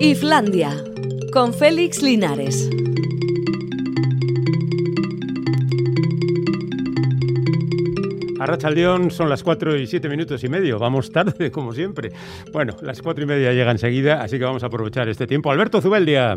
Islandia, con Félix Linares. Arracha León son las 4 y 7 minutos y medio. Vamos tarde, como siempre. Bueno, las 4 y media llegan enseguida, así que vamos a aprovechar este tiempo. Alberto Zubeldia.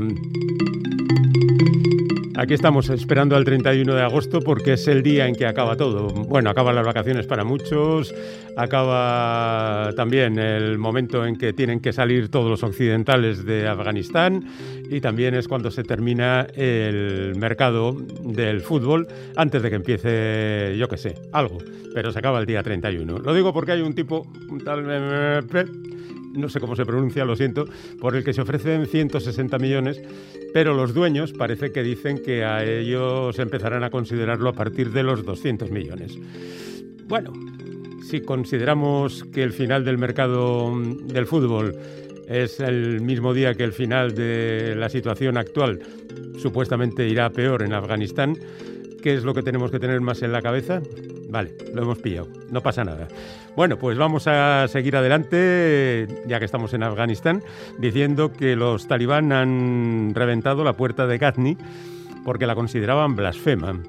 Aquí estamos esperando al 31 de agosto porque es el día en que acaba todo. Bueno, acaban las vacaciones para muchos, acaba también el momento en que tienen que salir todos los occidentales de Afganistán y también es cuando se termina el mercado del fútbol antes de que empiece, yo qué sé, algo. Pero se acaba el día 31. Lo digo porque hay un tipo, un tal no sé cómo se pronuncia, lo siento, por el que se ofrecen 160 millones, pero los dueños parece que dicen que a ellos empezarán a considerarlo a partir de los 200 millones. Bueno, si consideramos que el final del mercado del fútbol es el mismo día que el final de la situación actual, supuestamente irá peor en Afganistán, ¿qué es lo que tenemos que tener más en la cabeza? Vale, lo hemos pillado, no pasa nada. Bueno, pues vamos a seguir adelante, ya que estamos en Afganistán, diciendo que los talibán han reventado la puerta de Ghazni porque la consideraban blasfema.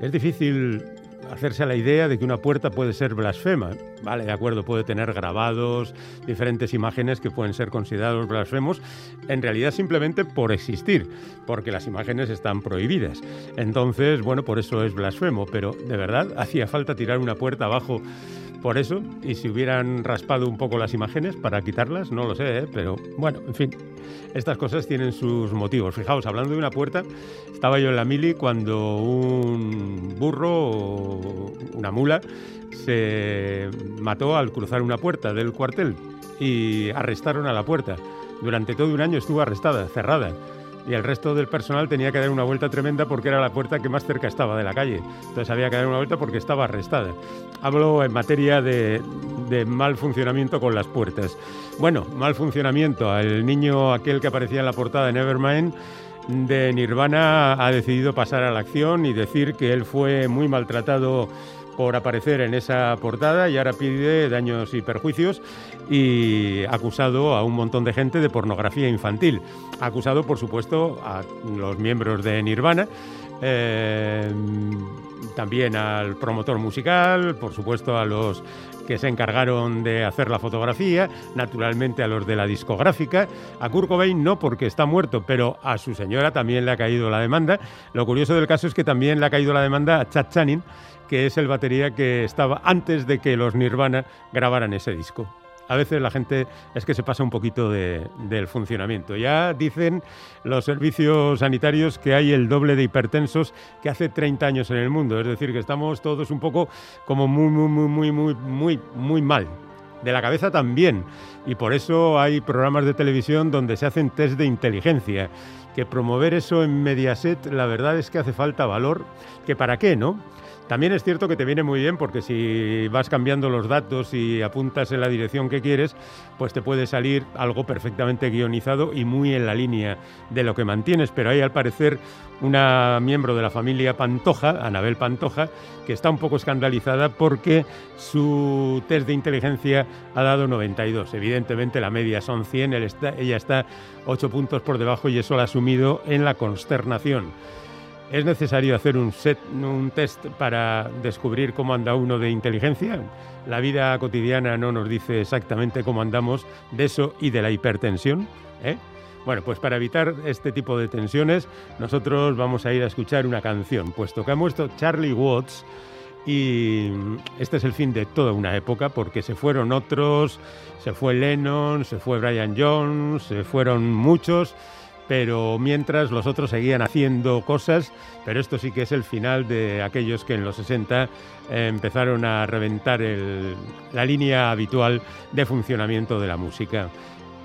Es difícil hacerse a la idea de que una puerta puede ser blasfema. Vale, de acuerdo, puede tener grabados, diferentes imágenes que pueden ser considerados blasfemos, en realidad simplemente por existir, porque las imágenes están prohibidas. Entonces, bueno, por eso es blasfemo, pero de verdad hacía falta tirar una puerta abajo por eso, y si hubieran raspado un poco las imágenes para quitarlas, no lo sé, ¿eh? pero bueno, en fin, estas cosas tienen sus motivos. Fijaos, hablando de una puerta, estaba yo en la mili cuando un burro o una mula se mató al cruzar una puerta del cuartel y arrestaron a la puerta. Durante todo un año estuvo arrestada, cerrada y el resto del personal tenía que dar una vuelta tremenda porque era la puerta que más cerca estaba de la calle. Entonces había que dar una vuelta porque estaba arrestada. Hablo en materia de, mal funcionamiento con las puertas. Bueno, mal funcionamiento. al niño aquel que aparecía en la portada de Nevermind de Nirvana ha decidido pasar a la acción y decir que él fue muy maltratado por aparecer en esa portada y ahora pide daños y perjuicios y acusado a un montón de gente de pornografía infantil. Acusado, por supuesto, a los miembros de Nirvana. Eh, también al promotor musical, por supuesto a los que se encargaron de hacer la fotografía, naturalmente a los de la discográfica, a Kurt Cobain no porque está muerto, pero a su señora también le ha caído la demanda. Lo curioso del caso es que también le ha caído la demanda a Chad Channing, que es el batería que estaba antes de que los Nirvana grabaran ese disco. A veces la gente es que se pasa un poquito del funcionamiento. Ya dicen los servicios sanitarios que hay el doble de hipertensos que hace 30 años en el mundo. Es decir, que estamos todos un poco como muy, muy, muy, muy, muy, muy, muy mal. De la cabeza también. Y por eso hay programas de televisión donde se hacen test de inteligencia. Que promover eso en Mediaset, la verdad es que hace falta valor. ¿Que para qué, no? También es cierto que te viene muy bien porque si vas cambiando los datos y apuntas en la dirección que quieres, pues te puede salir algo perfectamente guionizado y muy en la línea de lo que mantienes. Pero hay al parecer una miembro de la familia Pantoja, Anabel Pantoja, que está un poco escandalizada porque su test de inteligencia ha dado 92. Evidentemente la media son 100, ella está 8 puntos por debajo y eso la ha sumido en la consternación. ¿Es necesario hacer un, test para descubrir cómo anda uno de inteligencia? La vida cotidiana no nos dice exactamente cómo andamos de eso y de la hipertensión. ¿eh? Bueno, pues para evitar este tipo de tensiones, nosotros vamos a ir a escuchar una canción, puesto que ha muerto Charlie Watts y este es el fin de toda una época porque se fueron otros, se fue Lennon, se fue Brian Jones, se fueron muchos pero mientras los otros seguían haciendo cosas, pero esto sí que es el final de aquellos que en los 60 eh, empezaron a reventar la línea habitual de funcionamiento de la música.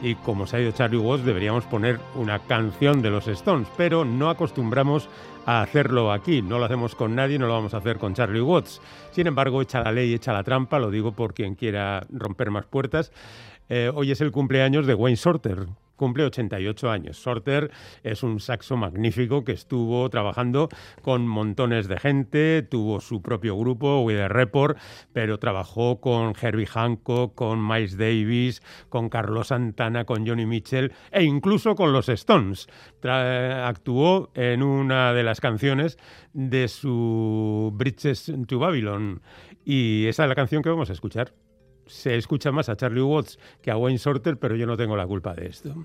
Y como se ha ido Charlie Watts, deberíamos poner una canción de los Stones, pero no acostumbramos a hacerlo aquí, no lo hacemos con nadie, no lo vamos a hacer con Charlie Watts. Sin embargo, echa la ley, echa la trampa, lo digo por quien quiera romper más puertas. Eh, hoy es el cumpleaños de Wayne Shorter, cumple 88 años. Sorter es un saxo magnífico que estuvo trabajando con montones de gente, tuvo su propio grupo, With the Report, pero trabajó con Herbie Hancock, con Miles Davis, con Carlos Santana, con Johnny Mitchell e incluso con los Stones. actuó en una de las canciones de su Bridges to Babylon y esa es la canción que vamos a escuchar se escucha más a Charlie Watts que a Wayne Sorter, pero yo no tengo la culpa de esto.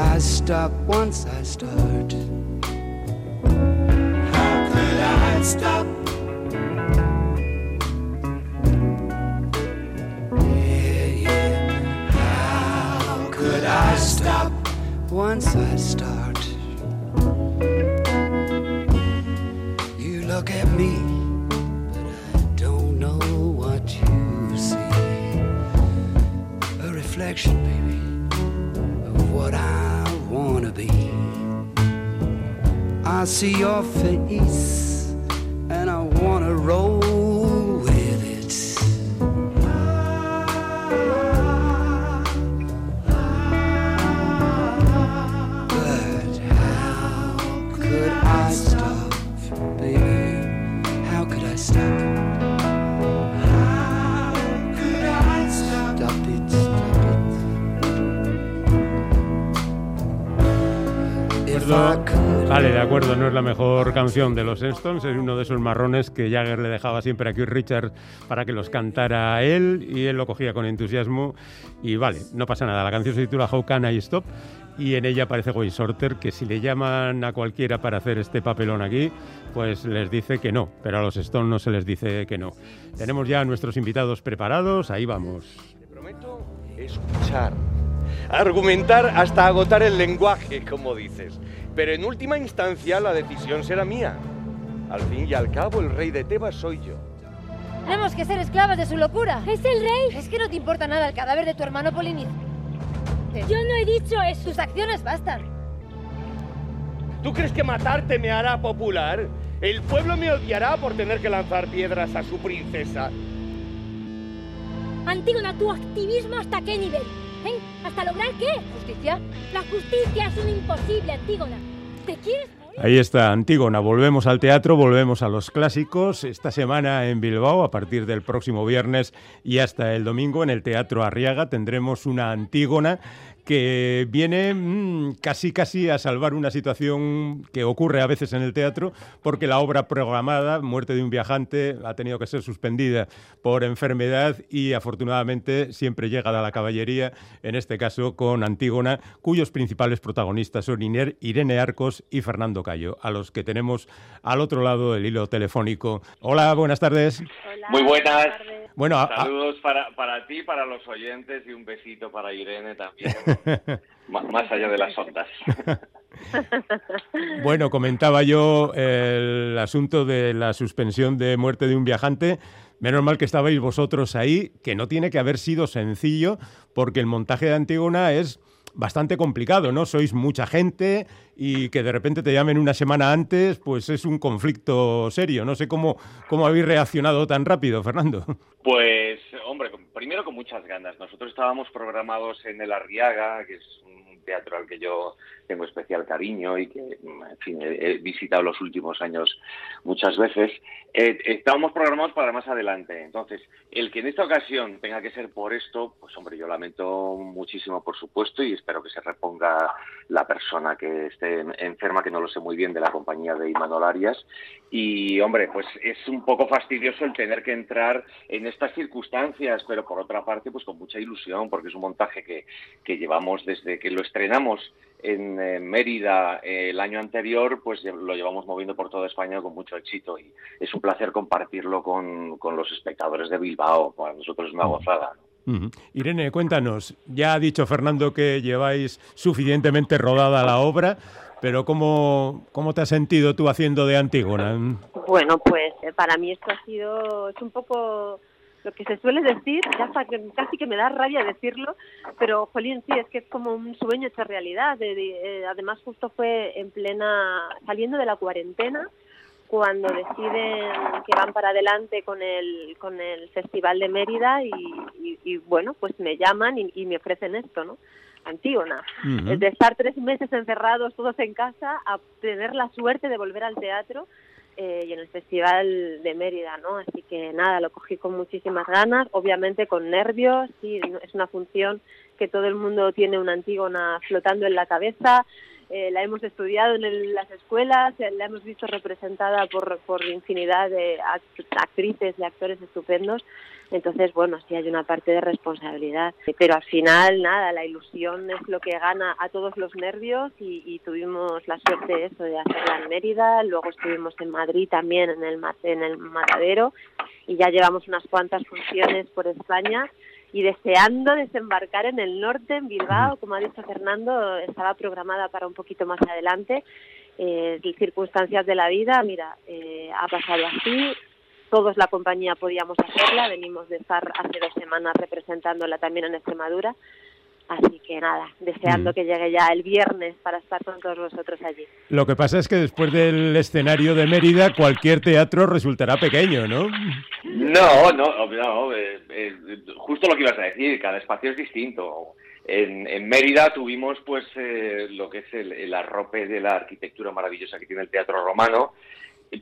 I stop once I start. How could I stop? Yeah, yeah. How could I stop once I start? You look at me. reflection, baby. I see your face and I wanna roll. De los Stones, es uno de esos marrones que Jagger le dejaba siempre a Keith Richards para que los cantara él y él lo cogía con entusiasmo y vale, no pasa nada. La canción se titula How Can I Stop y en ella aparece Wayne Sorter que si le llaman a cualquiera para hacer este papelón aquí, pues les dice que no, pero a los Stones no se les dice que no. Tenemos ya a nuestros invitados preparados, ahí vamos. Te prometo escuchar, argumentar hasta agotar el lenguaje, como dices pero en última instancia la decisión será mía. Al fin y al cabo, el rey de Tebas soy yo. Tenemos que ser esclavas de su locura. ¿Es el rey? Es que no te importa nada el cadáver de tu hermano Poliniz. Yo no he dicho eso. Tus acciones bastan. ¿Tú crees que matarte me hará popular? El pueblo me odiará por tener que lanzar piedras a su princesa. Antígona, tu activismo hasta qué nivel? ¿Hasta lograr qué? ¿Justicia? La justicia es un imposible, Antígona. ¿Te quieres Ahí está, Antígona. Volvemos al teatro, volvemos a los clásicos. Esta semana en Bilbao, a partir del próximo viernes y hasta el domingo, en el Teatro Arriaga, tendremos una Antígona que viene mm, casi casi a salvar una situación que ocurre a veces en el teatro, porque la obra programada, Muerte de un viajante, ha tenido que ser suspendida por enfermedad y afortunadamente siempre llega a la caballería, en este caso con Antígona, cuyos principales protagonistas son Irene Arcos y Fernando Cayo, a los que tenemos al otro lado del hilo telefónico. Hola, buenas tardes. Muy buenas. Bueno, Saludos para, para ti, para los oyentes y un besito para Irene también, más allá de las ondas. bueno, comentaba yo el asunto de la suspensión de muerte de un viajante. Menos mal que estabais vosotros ahí, que no tiene que haber sido sencillo, porque el montaje de Antígona es bastante complicado, ¿no? Sois mucha gente y que de repente te llamen una semana antes, pues es un conflicto serio. No sé cómo, cómo habéis reaccionado tan rápido, Fernando. Pues, hombre, primero con muchas ganas. Nosotros estábamos programados en el Arriaga, que es un teatro al que yo tengo especial cariño y que, en fin, he, visitado los últimos años muchas veces. Eh, estábamos programados para más adelante. Entonces, el que en esta ocasión tenga que ser por esto, pues hombre, yo lamento muchísimo, por supuesto, y espero que se reponga la persona que esté enferma, que no lo sé muy bien, de la compañía de Imanol Arias. Y, hombre, pues es un poco fastidioso el tener que entrar en estas circunstancias, pero por otra parte, pues con mucha ilusión, porque es un montaje que, que llevamos desde que lo estrenamos en Mérida eh, el año anterior, pues lo llevamos moviendo por toda España con mucho éxito y es un placer compartirlo con, los espectadores de Bilbao. Para nosotros es una gozada. Irene, cuéntanos, ya ha dicho Fernando que lleváis suficientemente rodada la obra, pero ¿cómo, cómo te has sentido tú haciendo de Antígona? Bueno, pues eh, para mí esto ha sido, es un poco lo que se suele decir, ya casi que me da rabia decirlo, pero jolín, sí, es que es como un sueño hecho realidad. Eh, además, justo fue en plena, saliendo de la cuarentena, cuando deciden que van para adelante con el, con el Festival de Mérida y, bueno, pues me llaman y, me ofrecen esto, ¿no? Antígona. De estar tres meses encerrados todos en casa a tener la suerte de volver al teatro eh, y en el Festival de Mérida, ¿no? Así que nada, lo cogí con muchísimas ganas, obviamente con nervios, sí, es una función que todo el mundo tiene una Antígona flotando en la cabeza, eh, la hemos estudiado en las escuelas, eh, la hemos visto representada por, por infinidad de actrices y actores estupendos. Entonces, bueno, sí hay una parte de responsabilidad. Pero al final, nada, la ilusión es lo que gana a todos los nervios y, tuvimos la suerte de eso, de hacerla en Mérida. Luego estuvimos en Madrid también, en el, en el Matadero. Y ya llevamos unas cuantas funciones por España y deseando desembarcar en el norte, en Bilbao, como ha dicho Fernando, estaba programada para un poquito más adelante. Eh, circunstancias de la vida, mira, eh, ha pasado así, todos la compañía podíamos hacerla, venimos de estar hace dos semanas representándola también en Extremadura, Así que nada, deseando mm. que llegue ya el viernes para estar con todos vosotros allí. Lo que pasa es que después del escenario de Mérida, cualquier teatro resultará pequeño, ¿no? No, no, no eh, eh, justo lo que ibas a decir, cada espacio es distinto. En, Mérida tuvimos pues eh, lo que es el, el arrope de la arquitectura maravillosa que tiene el teatro romano,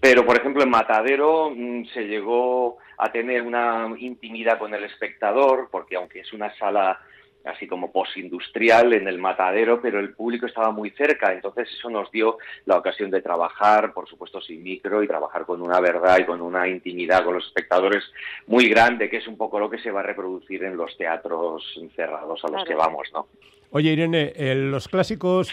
pero, por ejemplo, en Matadero mm, se llegó a tener una intimidad con el espectador, porque aunque es una sala así como postindustrial en el matadero, pero el público estaba muy cerca, entonces eso nos dio la ocasión de trabajar, por supuesto sin micro, y trabajar con una verdad y con una intimidad con los espectadores muy grande, que es un poco lo que se va a reproducir en los teatros encerrados a los que vamos, ¿no? Oye, Irene, los clásicos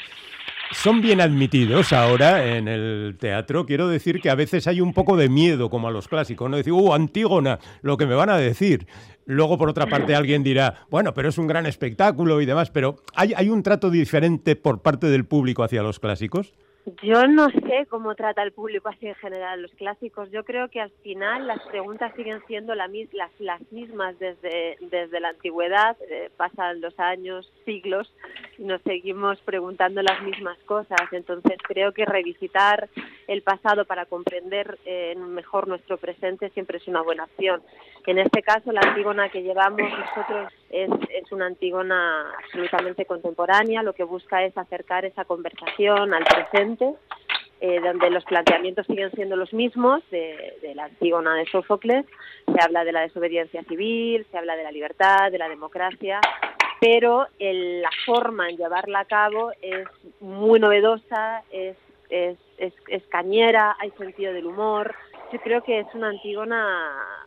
son bien admitidos ahora en el teatro. Quiero decir que a veces hay un poco de miedo, como a los clásicos, ¿no? Decir, ¡uh, Antígona! Lo que me van a decir. Luego, por otra parte, alguien dirá, bueno, pero es un gran espectáculo y demás, pero ¿hay, hay un trato diferente por parte del público hacia los clásicos? Yo no sé cómo trata el público así en general los clásicos. Yo creo que al final las preguntas siguen siendo las, las mismas desde, desde la antigüedad. Eh, pasan los años, siglos y nos seguimos preguntando las mismas cosas. Entonces creo que revisitar el pasado para comprender eh, mejor nuestro presente siempre es una buena opción. En este caso, la Antígona que llevamos nosotros es, es una Antígona absolutamente contemporánea. Lo que busca es acercar esa conversación al presente eh, donde los planteamientos siguen siendo los mismos de, la Antígona de Sófocles. Se habla de la desobediencia civil, se habla de la libertad, de la democracia, pero el, la forma en llevarla a cabo es muy novedosa, es, es cañera, hay sentido del humor. Yo creo que es una Antígona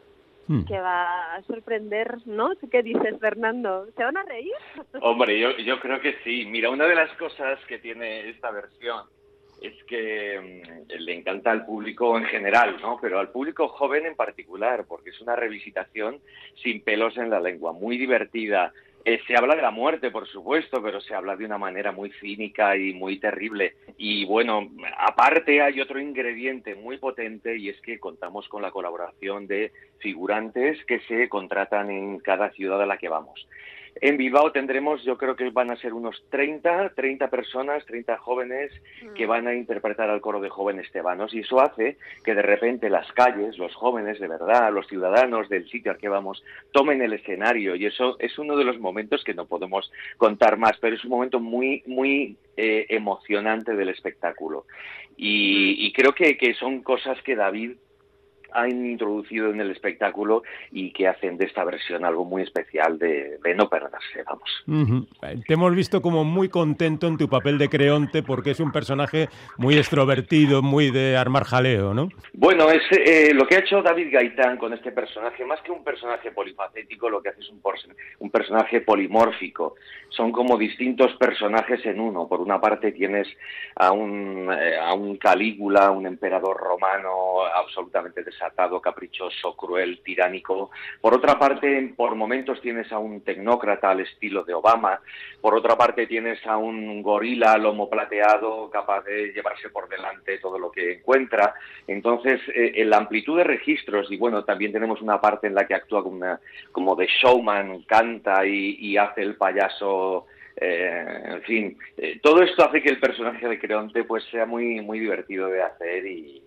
Hmm. que va a sorprender, ¿no? qué dices, Fernando? ¿Se van a reír? Hombre, yo, yo creo que sí. Mira, una de las cosas que tiene esta versión es que mm, le encanta al público en general, ¿no? Pero al público joven en particular, porque es una revisitación sin pelos en la lengua, muy divertida, eh, se habla de la muerte, por supuesto, pero se habla de una manera muy cínica y muy terrible. Y bueno, aparte hay otro ingrediente muy potente y es que contamos con la colaboración de figurantes que se contratan en cada ciudad a la que vamos. En Bilbao tendremos, yo creo que van a ser unos 30, 30 personas, 30 jóvenes que van a interpretar al coro de jóvenes tebanos y eso hace que de repente las calles, los jóvenes de verdad, los ciudadanos del sitio al que vamos, tomen el escenario. Y eso es uno de los momentos que no podemos contar más, pero es un momento muy, muy eh, emocionante del espectáculo. Y, y creo que, que son cosas que David han introducido en el espectáculo y que hacen de esta versión algo muy especial de, de no perderse, vamos. Ujú. Te hemos visto como muy contento en tu papel de Creonte porque es un personaje muy extrovertido, muy de armar jaleo, ¿no? Bueno, es eh, lo que ha hecho David Gaitán con este personaje, más que un personaje polifacético, lo que hace es un, un personaje polimórfico. Son como distintos personajes en uno. Por una parte tienes a un, eh, a un Calígula, un emperador romano absolutamente desatado, caprichoso, cruel, tiránico. Por otra parte, por momentos tienes a un tecnócrata al estilo de Obama. Por otra parte tienes a un gorila lomo plateado capaz de llevarse por delante todo lo que encuentra. Entonces, eh, en la amplitud de registros, y bueno, también tenemos una parte en la que actúa como, una- de showman, canta y, y hace el payaso. eh, en fin, eh, todo esto hace que el personaje de Creonte pues sea muy muy divertido de hacer y,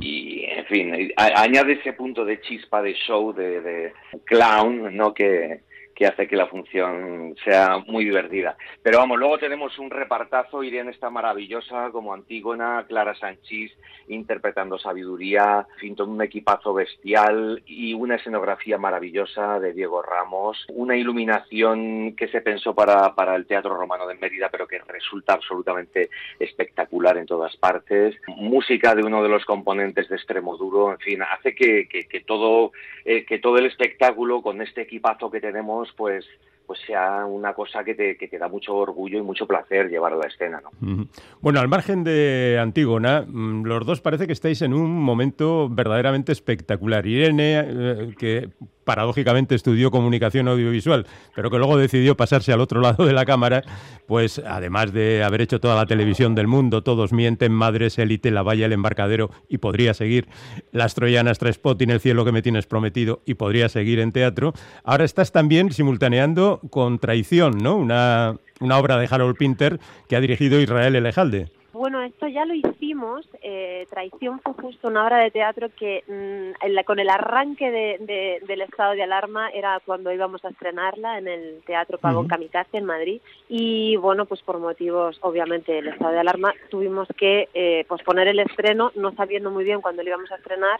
y en fin, añade ese punto de chispa de show, de, de clown, ¿no? Que, que hace que la función sea muy divertida. Pero vamos, luego tenemos un repartazo, Irene está maravillosa como Antígona, Clara Sanchís interpretando sabiduría, un equipazo bestial y una escenografía maravillosa de Diego Ramos, una iluminación que se pensó para, para el Teatro Romano de Mérida, pero que resulta absolutamente espectacular en todas partes, música de uno de los componentes de Extremoduro, en fin, hace que, que, que todo, eh, que todo el espectáculo con este equipazo que tenemos, pues pues sea una cosa que te, que te da mucho orgullo y mucho placer llevar a la escena, ¿no? Bueno, al margen de Antígona, mm, los dos parece que estáis en un momento verdaderamente espectacular. Irene, eh, que paradójicamente estudió comunicación audiovisual, pero que luego decidió pasarse al otro lado de la cámara, pues además de haber hecho toda la televisión del mundo, Todos mienten, Madres, Élite, La Valla, El Embarcadero, y podría seguir Las Troyanas, Traspotting, El cielo que me tienes prometido, y podría seguir en teatro. Ahora estás también simultaneando con Traición, ¿no? Una, una obra de Harold Pinter que ha dirigido Israel Elejalde. Bueno, esto ya lo hicimos. eh, Traición fue justo una obra de teatro que mm, en la- con el arranque de- de- del estado de alarma era cuando íbamos a estrenarla en el Teatro Pavón Ujú. Kamikaze en Madrid. Y bueno, pues por motivos, obviamente, del estado de alarma, tuvimos que eh, posponer el estreno, no sabiendo muy bien cuándo lo íbamos a estrenar.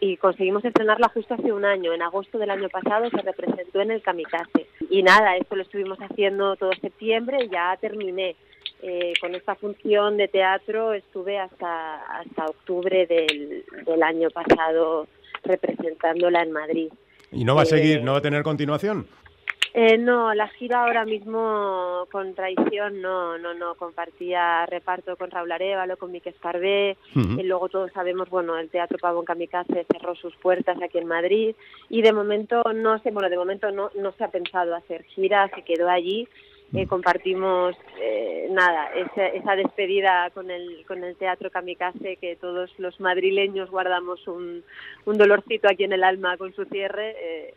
Y conseguimos estrenarla justo hace un año. En agosto del año pasado se representó en el Kamikaze. Y nada, esto lo estuvimos haciendo todo septiembre y ya terminé. Eh, con esta función de teatro estuve hasta hasta octubre del, del año pasado representándola en Madrid. ¿Y no va a Eh, seguir, no va a tener continuación? Eh, no, la gira ahora mismo con Traición no, no, no, compartía reparto con Raúl Arevalo, con Mique Esparvé, Ujú. y luego todos sabemos, bueno, el Teatro Pavón Kamikaze cerró sus puertas aquí en Madrid y de momento no sé, bueno, de momento no, no se ha pensado hacer gira, se quedó allí, eh, compartimos eh, nada, esa, esa despedida con el, con el Teatro Kamikaze que todos los madrileños guardamos un, un dolorcito aquí en el alma con su cierre.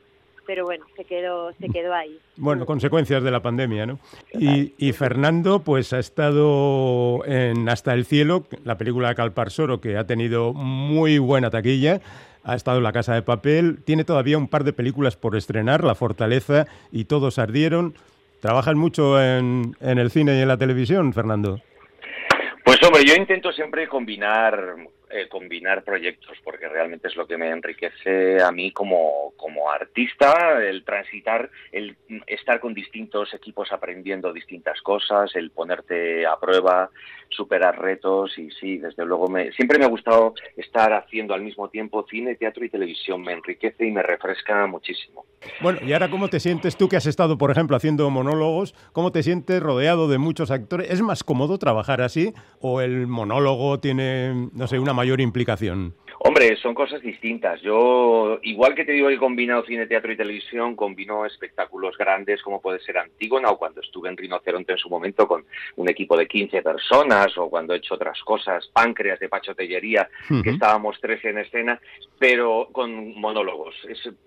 Pero bueno, se quedó, se quedó ahí. Bueno, consecuencias de la pandemia, ¿no? Y, y Fernando, pues ha estado en Hasta el Cielo, la película de Calparsoro, que ha tenido muy buena taquilla. Ha estado en La Casa de Papel. Tiene todavía un par de películas por estrenar, La Fortaleza y Todos Ardieron. ¿Trabajan mucho en, en el cine y en la televisión, Fernando? Pues hombre, yo intento siempre combinar eh, combinar proyectos porque realmente es lo que me enriquece a mí como, como artista, el transitar, el estar con distintos equipos aprendiendo distintas cosas, el ponerte a prueba, superar retos y sí, desde luego me, siempre me ha gustado estar haciendo al mismo tiempo cine, teatro y televisión, me enriquece y me refresca muchísimo. Bueno, y ahora, ¿cómo te sientes tú que has estado, por ejemplo, haciendo monólogos? ¿Cómo te sientes rodeado de muchos actores? ¿Es más cómodo trabajar así o el monólogo tiene, no sé, una mayor implicación? Hombre, son cosas distintas. Yo, igual que te digo que he combinado cine, teatro y televisión, combino espectáculos grandes como puede ser Antígona o cuando estuve en Rinoceronte en su momento con un equipo de 15 personas o cuando he hecho otras cosas, Páncreas de Pacho Tellería, que estábamos 13 en escena, pero con monólogos.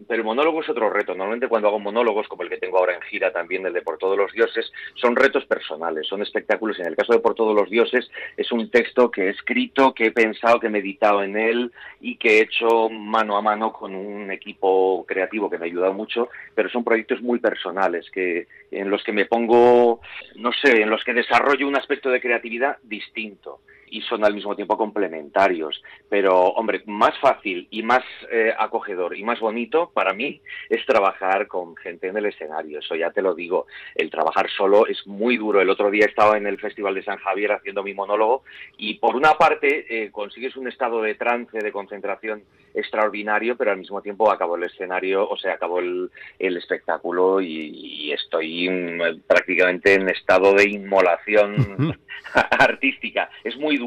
pero monólogo es otro reto. Normalmente cuando hago monólogos, como el que tengo ahora en gira también, el de Por Todos los Dioses, son retos personales, son espectáculos. En el caso de Por Todos los Dioses es un texto que he escrito, que he pensado, que he meditado en él y que he hecho mano a mano con un equipo creativo que me ha ayudado mucho, pero son proyectos muy personales que en los que me pongo, no sé, en los que desarrollo un aspecto de creatividad distinto y son al mismo tiempo complementarios. Pero, hombre, más fácil y más eh, acogedor y más bonito para mí es trabajar con gente en el escenario. Eso ya te lo digo. El trabajar solo es muy duro. El otro día estaba en el Festival de San Javier haciendo mi monólogo y por una parte eh, consigues un estado de trance, de concentración extraordinario, pero al mismo tiempo acabó el escenario, o sea, acabó el, espectáculo y, estoy mm, prácticamente en estado de inmolación artística. Es muy duro.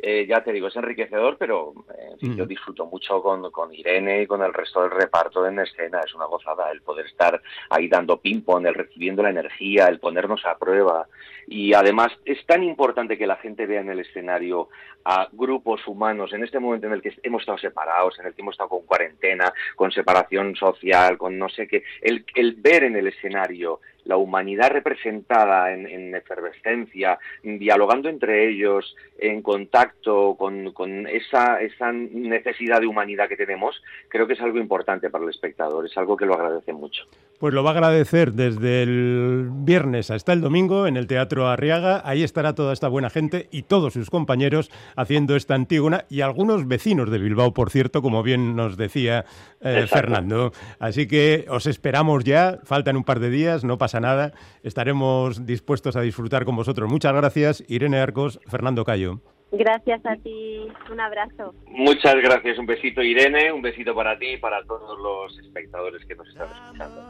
Eh, ya te digo, es enriquecedor, pero yo mm. disfruto mucho con, con, Irene y con el resto del reparto en escena. Es una gozada el poder estar ahí dando ping-pong, el recibiendo la energía, el ponernos a prueba. Y además es tan importante que la gente vea en el escenario a grupos humanos en este momento en el que hemos estado separados, en el que hemos estado con cuarentena, con separación social, con no sé qué. El, el ver en el escenario la humanidad representada en, efervescencia, dialogando entre ellos, en contacto con, esa, esa, necesidad de humanidad que tenemos, creo que es algo importante para el espectador, es algo que lo agradece mucho. Pues lo va a agradecer desde el viernes hasta el domingo en el Teatro Arriaga. Ahí estará toda esta buena gente y todos sus compañeros haciendo esta Antígona y algunos vecinos de Bilbao, por cierto, como bien nos decía eh, Fernando. Así que os esperamos ya, faltan un par de días, no pasa nada, estaremos dispuestos a disfrutar con vosotros. Muchas gracias, Irene Arcos, Fernando Cayo. Gracias a ti, un abrazo. Muchas gracias, un besito Irene, un besito para ti y para todos los espectadores que nos están escuchando.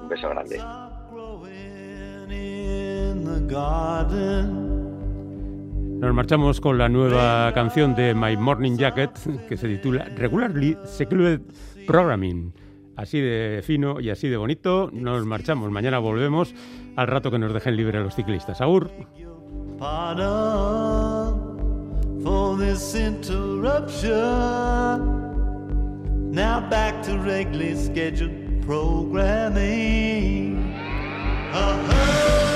Un beso grande. Nos marchamos con la nueva canción de My Morning Jacket que se titula Regularly Secluded Programming. Así de fino y así de bonito. Nos marchamos. Mañana volvemos al rato que nos dejen libre los ciclistas. Agur. For this interruption. Now back to regularly scheduled programming. Uh-huh.